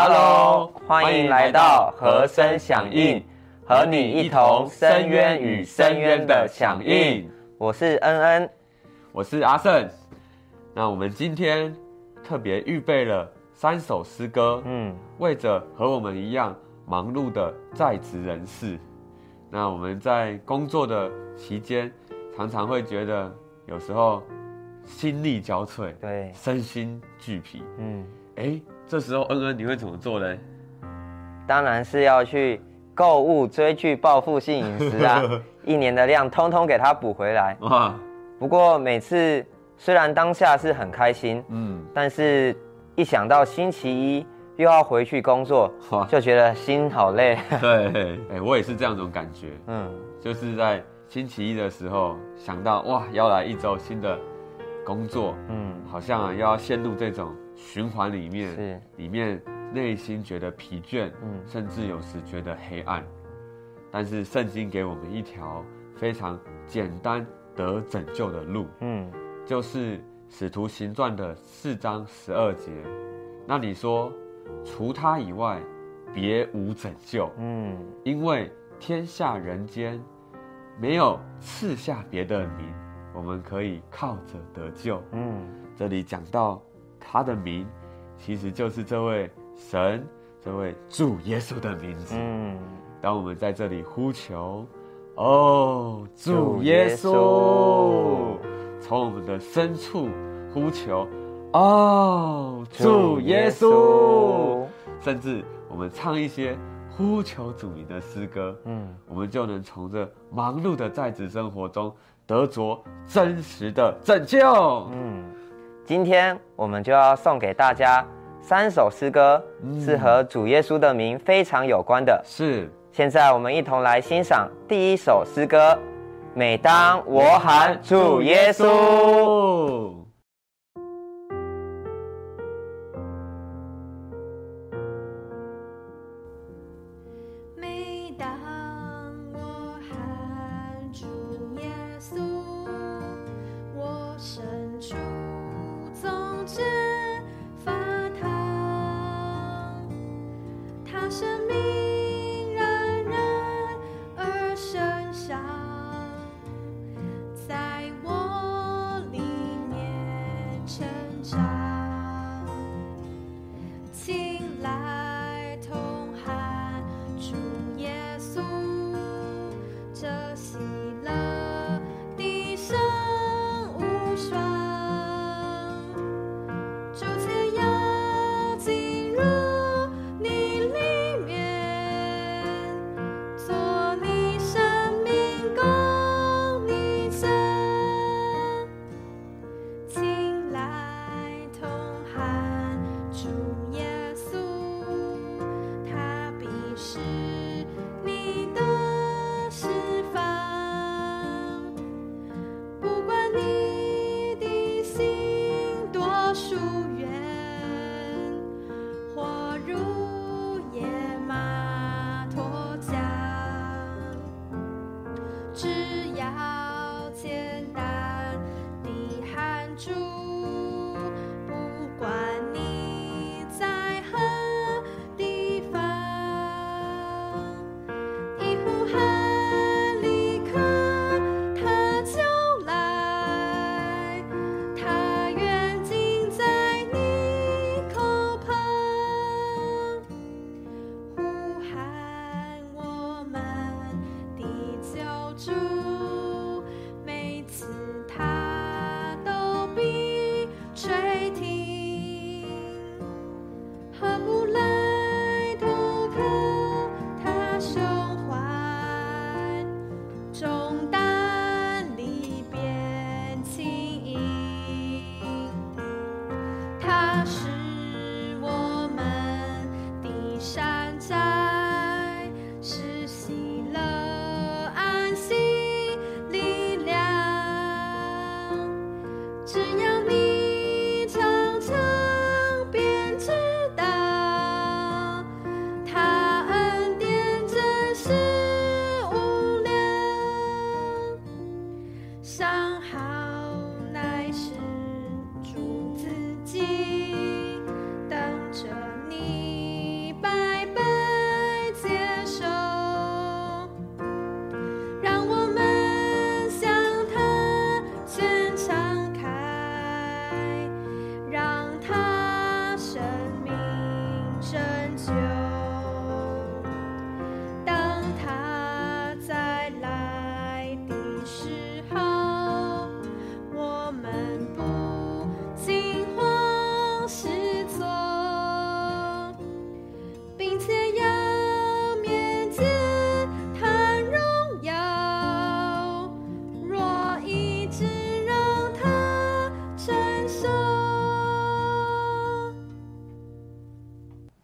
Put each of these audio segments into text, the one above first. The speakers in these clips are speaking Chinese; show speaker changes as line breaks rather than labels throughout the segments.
Hello，欢迎来到和声响应，和你一同深渊与深渊的响应。我是恩恩，
我是阿胜。那我们今天特别预备了三首诗歌，嗯，为着和我们一样忙碌的在职人士。那我们在工作的期间，常常会觉得有时候心力交瘁，
对，
身心俱疲。嗯，哎，这时候恩恩你会怎么做呢？
当然是要去购物、追剧、报复性饮食啊，一年的量通通给他补回来。哇！不过每次虽然当下是很开心，嗯，但是一想到星期一。又要回去工作，就觉得心好累。
对，哎，我也是这样种感觉。嗯，就是在星期一的时候想到哇，要来一周新的工作，嗯，好像啊又要陷入这种循环里面，是里面内心觉得疲倦，嗯，甚至有时觉得黑暗。但是圣经给我们一条非常简单得拯救的路，嗯，就是使徒行传的四章十二节。那你说？除他以外，别无拯救。嗯，因为天下人间没有赐下别的名，我们可以靠着得救。嗯，这里讲到他的名，其实就是这位神、这位主耶稣的名字。嗯，当我们在这里呼求，哦，主耶稣，从我们的深处呼求。哦，主耶稣，甚至我们唱一些呼求主名的诗歌，嗯，我们就能从这忙碌的在职生活中得着真实的拯救。嗯，
今天我们就要送给大家三首诗歌，是和主耶稣的名非常有关的。
是，
现在我们一同来欣赏第一首诗歌。每当我喊主耶稣。成长。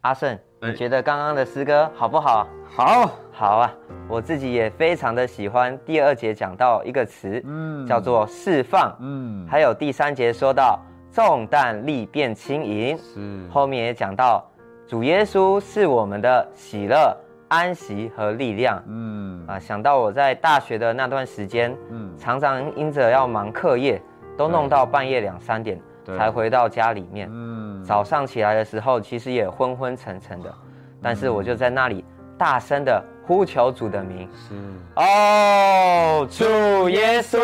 阿胜，你觉得刚刚的诗歌好不好？
好，
好啊！我自己也非常的喜欢。第二节讲到一个词，嗯，叫做释放，嗯，还有第三节说到重担力变轻盈，是。后面也讲到主耶稣是我们的喜乐、安息和力量，嗯啊，想到我在大学的那段时间，嗯，常常因着要忙课业，都弄到半夜两三点。才回到家里面，嗯，早上起来的时候，其实也昏昏沉沉的，但是我就在那里大声的呼求主的名，是。哦，主耶稣，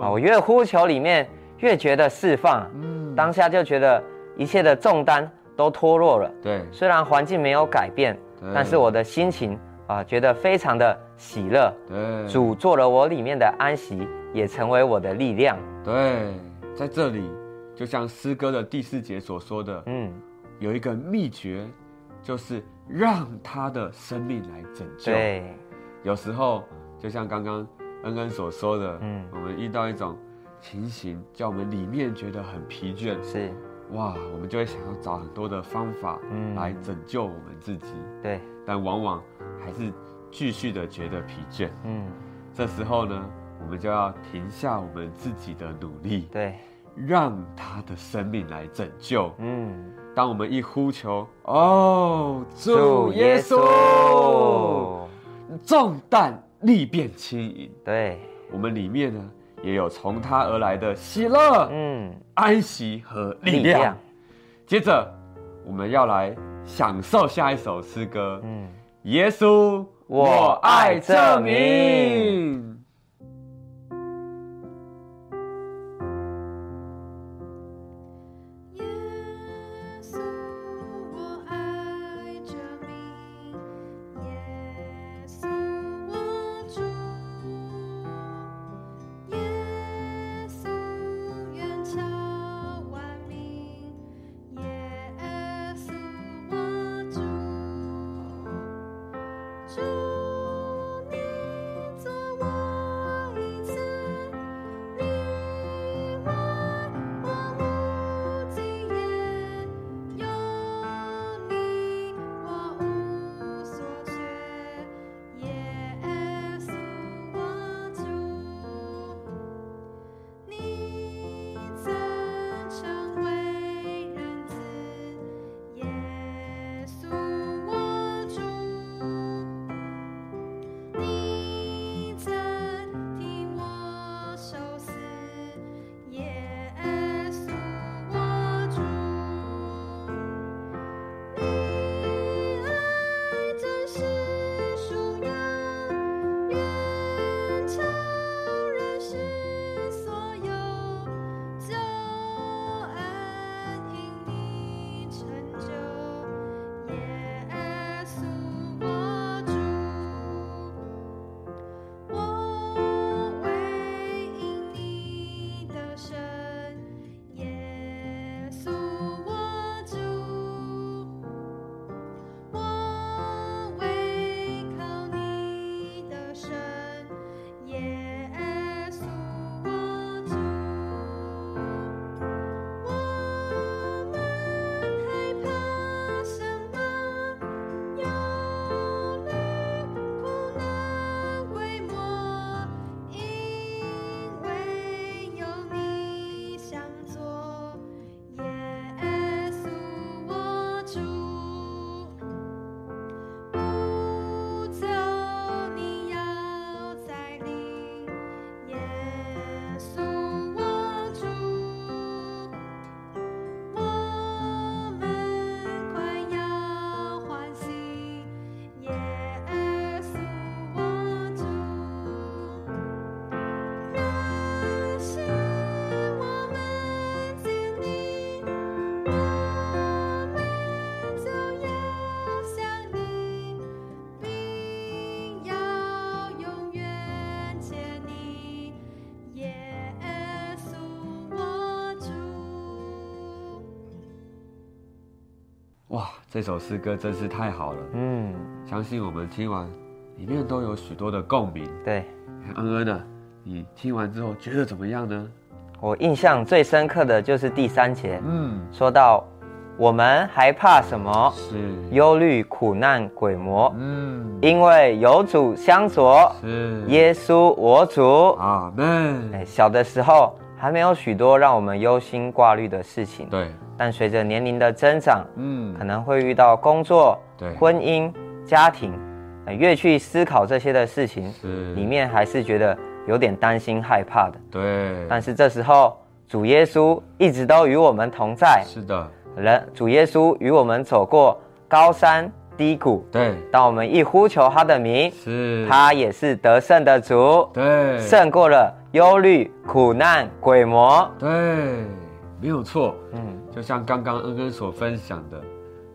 啊，我越呼求里面越觉得释放，嗯，当下就觉得一切的重担都脱落了，
对，
虽然环境没有改变，但是我的心情啊，觉得非常的喜乐，对，主做了我里面的安息，也成为我的力量，
对。在这里，就像诗歌的第四节所说的，嗯，有一个秘诀，就是让他的生命来拯救。
对，
有时候就像刚刚恩恩所说的，嗯，我们遇到一种情形，叫我们里面觉得很疲倦，
是，
哇，我们就会想要找很多的方法，嗯，来拯救我们自己。
对，
但往往还是继续的觉得疲倦。嗯，这时候呢？我们就要停下我们自己的努力，
对，
让他的生命来拯救。嗯，当我们一呼求，哦，主耶稣，重担力变轻盈。
对，
我们里面呢也有从他而来的喜乐、嗯，安息和力量。接着，我们要来享受下一首诗歌。嗯，耶稣，我爱这名。这首诗歌真是太好了。嗯，相信我们听完，里面都有许多的共鸣。
对，
恩恩呢，你听完之后觉得怎么样呢？
我印象最深刻的就是第三节，嗯，说到我们还怕什么？是忧虑、苦难、鬼魔。嗯，因为有主相佐。是耶稣我主。阿门。哎，小的时候还没有许多让我们忧心挂虑的事情。
对。
但随着年龄的增长，嗯，可能会遇到工作、对婚姻、家庭，越去思考这些的事情，是里面还是觉得有点担心害怕的。
对，
但是这时候主耶稣一直都与我们同在。
是的，
人主耶稣与我们走过高山低谷。
对，
当我们一呼求他的名，
是，
他也是得胜的主。
对，
胜过了忧虑、苦难、鬼魔。
对，没有错。嗯。就像刚刚恩恩所分享的，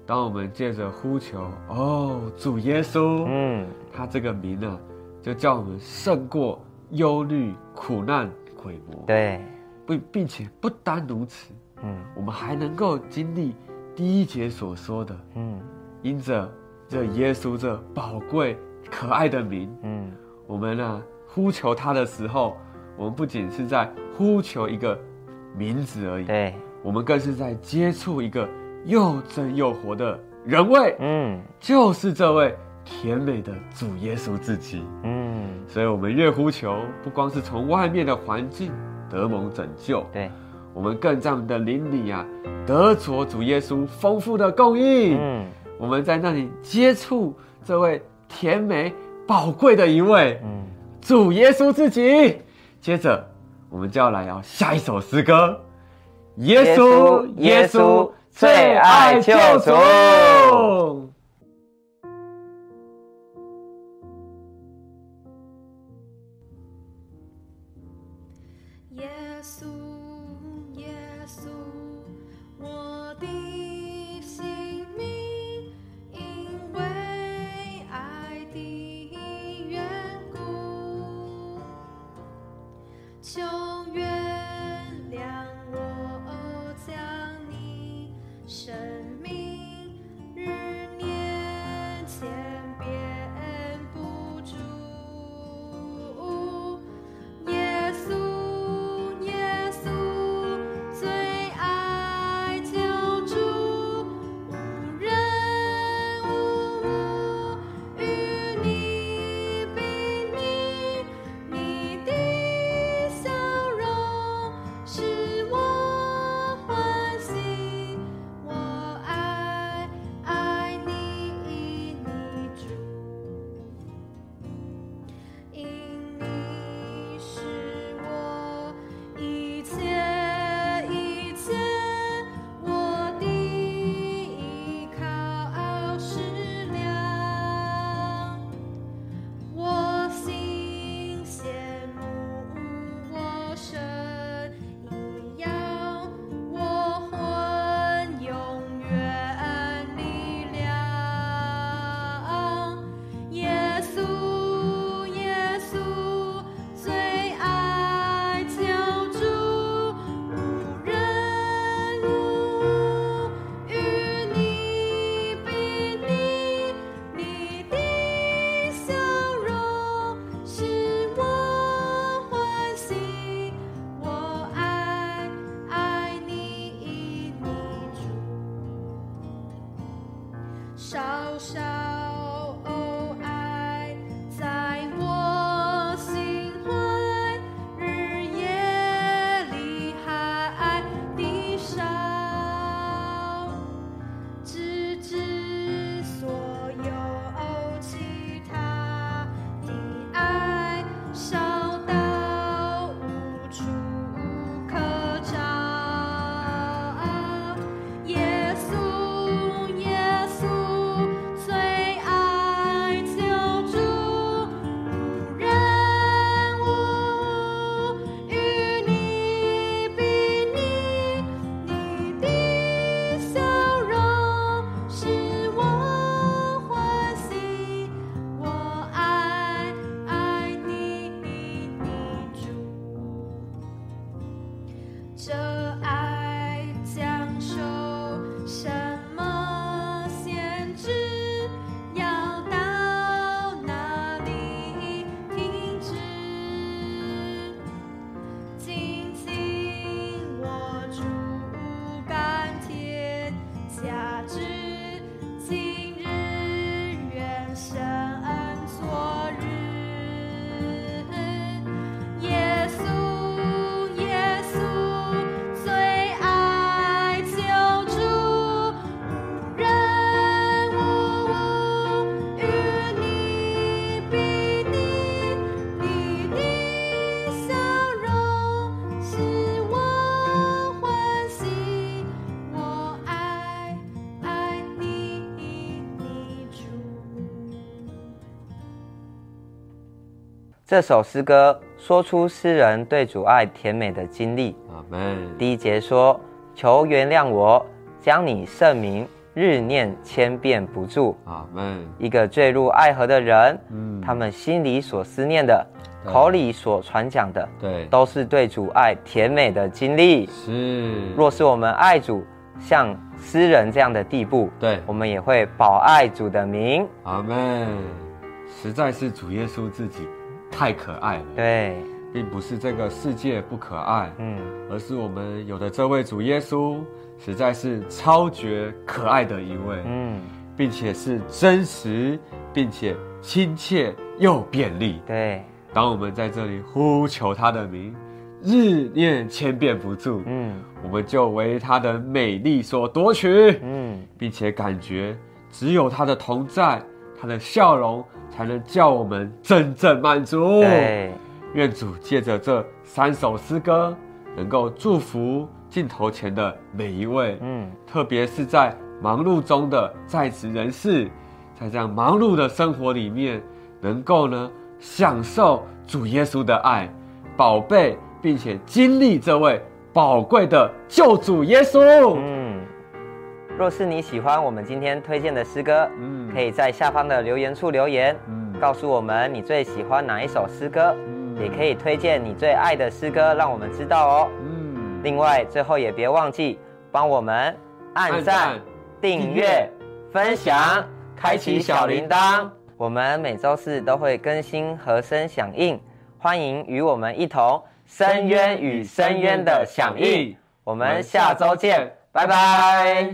当我们借着呼求哦，主耶稣，嗯，他这个名呢，就叫我们胜过忧虑、苦难、鬼魔。
对，
并并且不单如此，嗯，我们还能够经历第一节所说的，嗯，因着这耶稣这宝贵可爱的名，嗯，我们呢呼求他的时候，我们不仅是在呼求一个名字而已，
对。
我们更是在接触一个又真又活的人位，嗯，就是这位甜美的主耶稣自己，嗯，所以，我们越呼求，不光是从外面的环境得蒙拯救，
对，
我们更在我们的灵里啊，得着主耶稣丰富的供应，嗯，我们在那里接触这位甜美宝贵的一位，嗯，主耶稣自己。接着，我们就要来要下一首诗歌。耶稣，耶稣，最爱救主。
耶稣，耶稣
这首诗歌说出诗人对主爱甜美的经历。阿门。第一节说：“求原谅我，将你圣名日念千遍不住。”阿门。一个坠入爱河的人，嗯，他们心里所思念的，口里所传讲的，
对，
都是对主爱甜美的经历。
是。
若是我们爱主，像诗人这样的地步，
对，
我们也会保爱主的名。
阿门。实在是主耶稣自己。太可爱了，
对，
并不是这个世界不可爱，嗯，而是我们有的这位主耶稣，实在是超绝可爱的一位，嗯，并且是真实，并且亲切又便利，
对。
当我们在这里呼求他的名，日念千遍不住，嗯，我们就为他的美丽所夺取，嗯，并且感觉只有他的同在，他的笑容。才能叫我们真正满足。愿主借着这三首诗歌，能够祝福镜头前的每一位。嗯，特别是在忙碌中的在职人士，在这样忙碌的生活里面，能够呢享受主耶稣的爱，宝贝，并且经历这位宝贵的救主耶稣。嗯。
若是你喜欢我们今天推荐的诗歌，嗯，可以在下方的留言处留言，嗯，告诉我们你最喜欢哪一首诗歌，嗯，也可以推荐你最爱的诗歌，让我们知道哦，嗯。另外，最后也别忘记帮我们按赞、订阅、分享、开启小铃铛。我们每周四都会更新和声响应，欢迎与我们一同深渊与深渊的响应。我们下周见。拜拜。